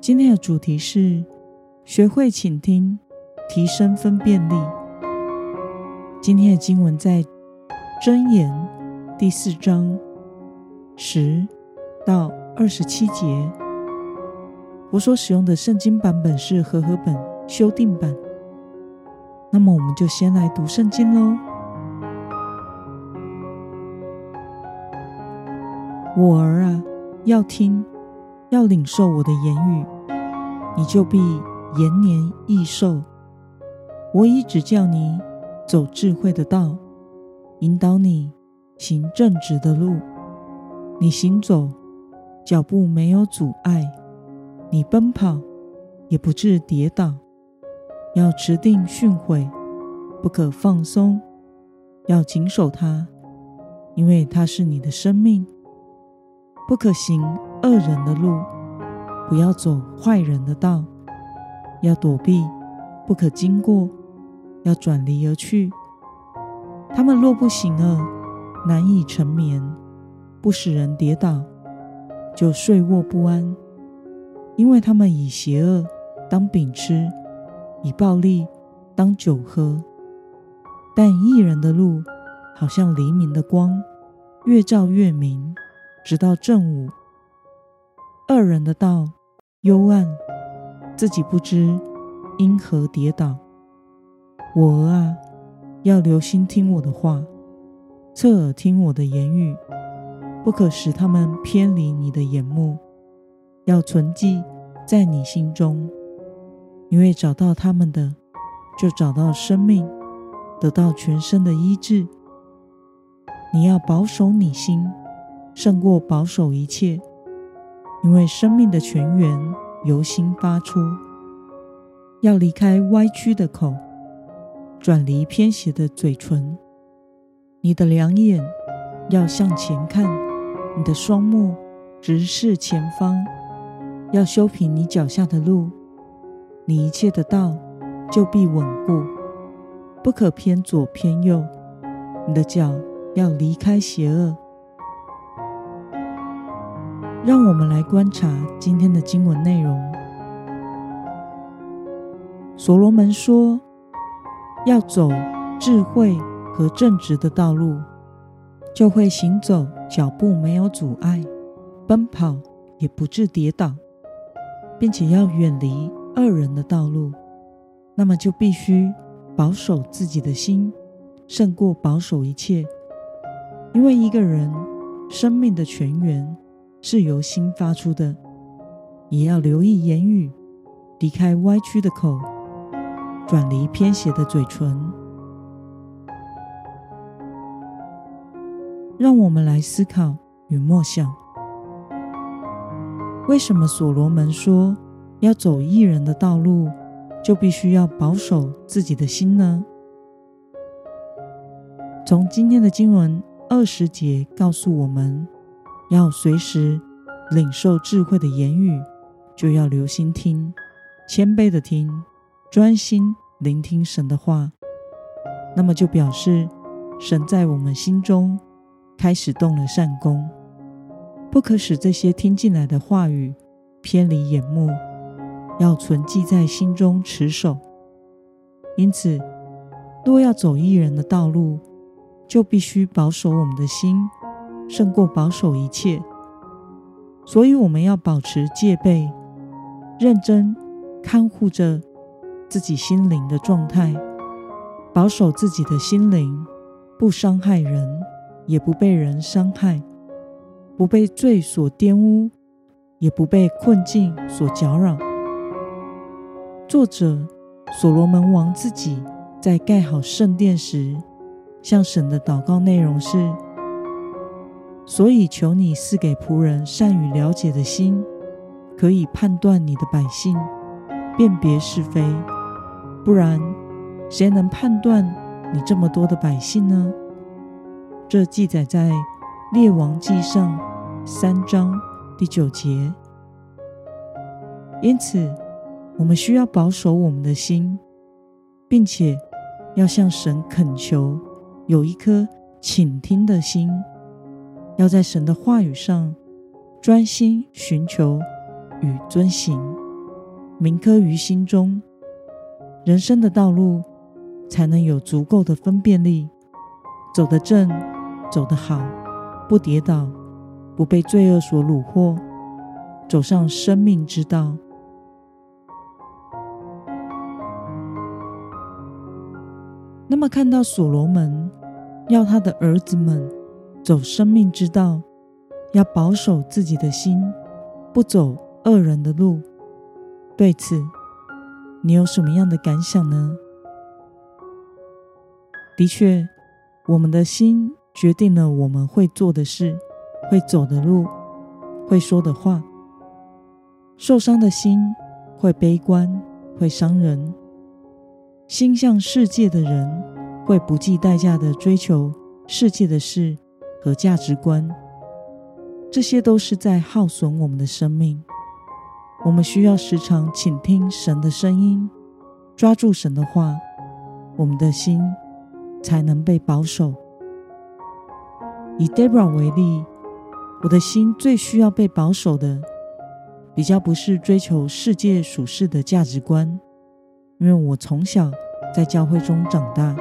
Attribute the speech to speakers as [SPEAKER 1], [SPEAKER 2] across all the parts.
[SPEAKER 1] 今天的主题是学会倾听，提升分辨力。今天的经文在箴言第四章十到二十七节。我所使用的圣经版本是和合本修订版。那么，我们就先来读圣经喽。我儿啊，要听。要领受我的言语，你就必延年益寿。我已指教你走智慧的道，引导你行正直的路。你行走，脚步没有阻碍；你奔跑，也不致跌倒。要持定训诲，不可放松；要谨守它，因为它是你的生命。不可行恶人的路，不要走坏人的道，要躲避，不可经过，要转离而去。他们若不行恶，难以成眠；不使人跌倒，就睡卧不安。因为他们以邪恶当饼吃，以暴力当酒喝。但义人的路，好像黎明的光，越照越明，直到正午。恶人的道幽暗，自己不知因何跌倒。我儿啊，要留心听我的话，侧耳听我的言语，不可使他们偏离你的眼目，要存记在你心中，因为找到他们的，就找到生命，得到全身的医治。你要保守你心，胜过保守一切。因为生命的泉源由心发出，要离开歪曲的口，转离偏斜的嘴唇。你的两眼要向前看，你的双目直视前方，要修平你脚下的路，你一切的道就必稳固，不可偏左偏右。你的脚要离开邪恶。让我们来观察今天的经文内容。所罗门说：“要走智慧和正直的道路，就会行走，脚步没有阻碍，奔跑也不致跌倒，并且要远离恶人的道路。那么就必须保守自己的心，胜过保守一切，因为一个人生命的泉源。”是由心发出的，也要留意言语，离开歪曲的口，转离偏斜的嘴唇。让我们来思考与默想：为什么所罗门说要走艺人的道路，就必须要保守自己的心呢？从今天的经文二十节告诉我们。要随时领受智慧的言语，就要留心听，谦卑的听，专心聆听神的话。那么就表示神在我们心中开始动了善工，不可使这些听进来的话语偏离眼目，要存记在心中持守。因此，若要走义人的道路，就必须保守我们的心。胜过保守一切，所以我们要保持戒备，认真看护着自己心灵的状态，保守自己的心灵，不伤害人，也不被人伤害，不被罪所玷污，也不被困境所搅扰。作者所罗门王自己在盖好圣殿时，向神的祷告内容是。所以，求你赐给仆人善于了解的心，可以判断你的百姓，辨别是非。不然，谁能判断你这么多的百姓呢？这记载在列王记上三章第九节。因此，我们需要保守我们的心，并且要向神恳求，有一颗倾听的心，要在神的话语上专心寻求与遵行，铭刻于心中，人生的道路才能有足够的分辨力，走得正。走得好，不跌倒，不被罪恶所虏获，走上生命之道。那么，看到所罗门要他的儿子们走生命之道，要保守自己的心，不走恶人的路，对此，你有什么样的感想呢？的确，我们的心。决定了我们会做的事，会走的路，会说的话。受伤的心会悲观，会伤人。心向世界的人会不计代价地追求世界的事和价值观，这些都是在耗损我们的生命。我们需要时常倾听神的声音，抓住神的话，我们的心才能被保守。以 Debra 为例，我的心最需要被保守的，比较不是追求世界属世的价值观，因为我从小在教会中长大，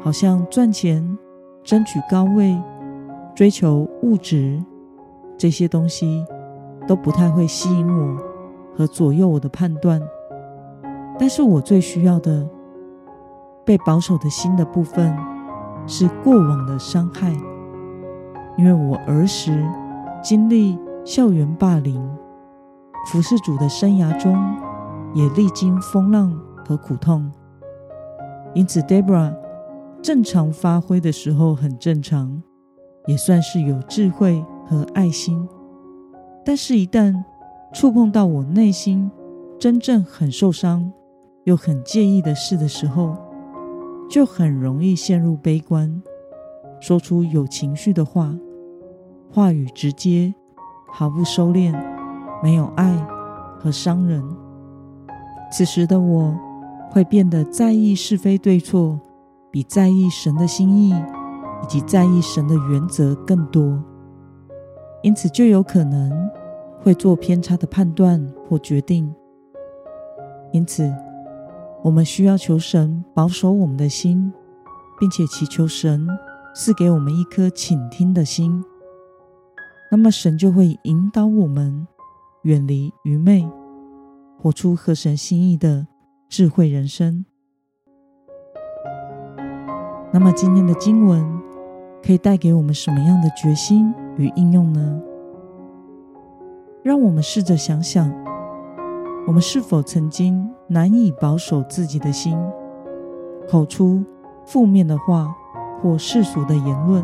[SPEAKER 1] 好像赚钱、争取高位、追求物质这些东西都不太会吸引我和左右我的判断。但是我最需要的被保守的心的部分，是过往的伤害。因为我儿时经历校园霸凌，服侍主的生涯中也历经风浪和苦痛，因此 Debra 正常发挥的时候很正常，也算是有智慧和爱心。但是，一旦触碰到我内心真正很受伤又很介意的事的时候，就很容易陷入悲观，说出有情绪的话。话语直接，毫不收敛，没有爱和伤人。此时的我会变得在意是非对错，比在意神的心意以及在意神的原则更多。因此，就有可能会做偏差的判断或决定。因此，我们需要求神保守我们的心，并且祈求神赐给我们一颗倾听的心。那么，神就会引导我们远离愚昧，活出合神心意的智慧人生。那么，今天的经文可以带给我们什么样的决心与应用呢？让我们试着想想，我们是否曾经难以保守自己的心，口出负面的话或世俗的言论？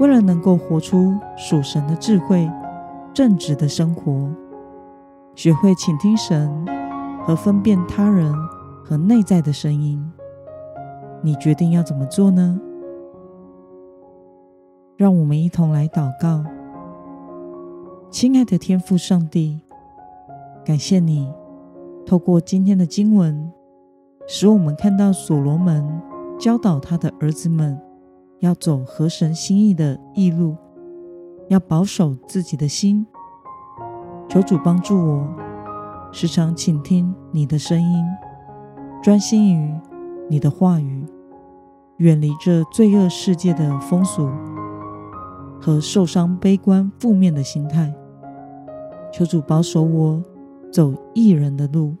[SPEAKER 1] 为了能够活出属神的智慧、正直的生活，学会倾听神和分辨他人和内在的声音，你决定要怎么做呢？让我们一同来祷告。亲爱的天父上帝，感谢你透过今天的经文，使我们看到所罗门教导他的儿子们。要走合神心意的义路，要保守自己的心。求主帮助我，时常倾听你的声音，专心于你的话语，远离这罪恶世界的风俗和受伤、悲观、负面的心态。求主保守我走艺人的路，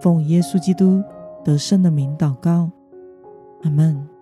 [SPEAKER 1] 奉耶稣基督得胜的名祷告，阿门。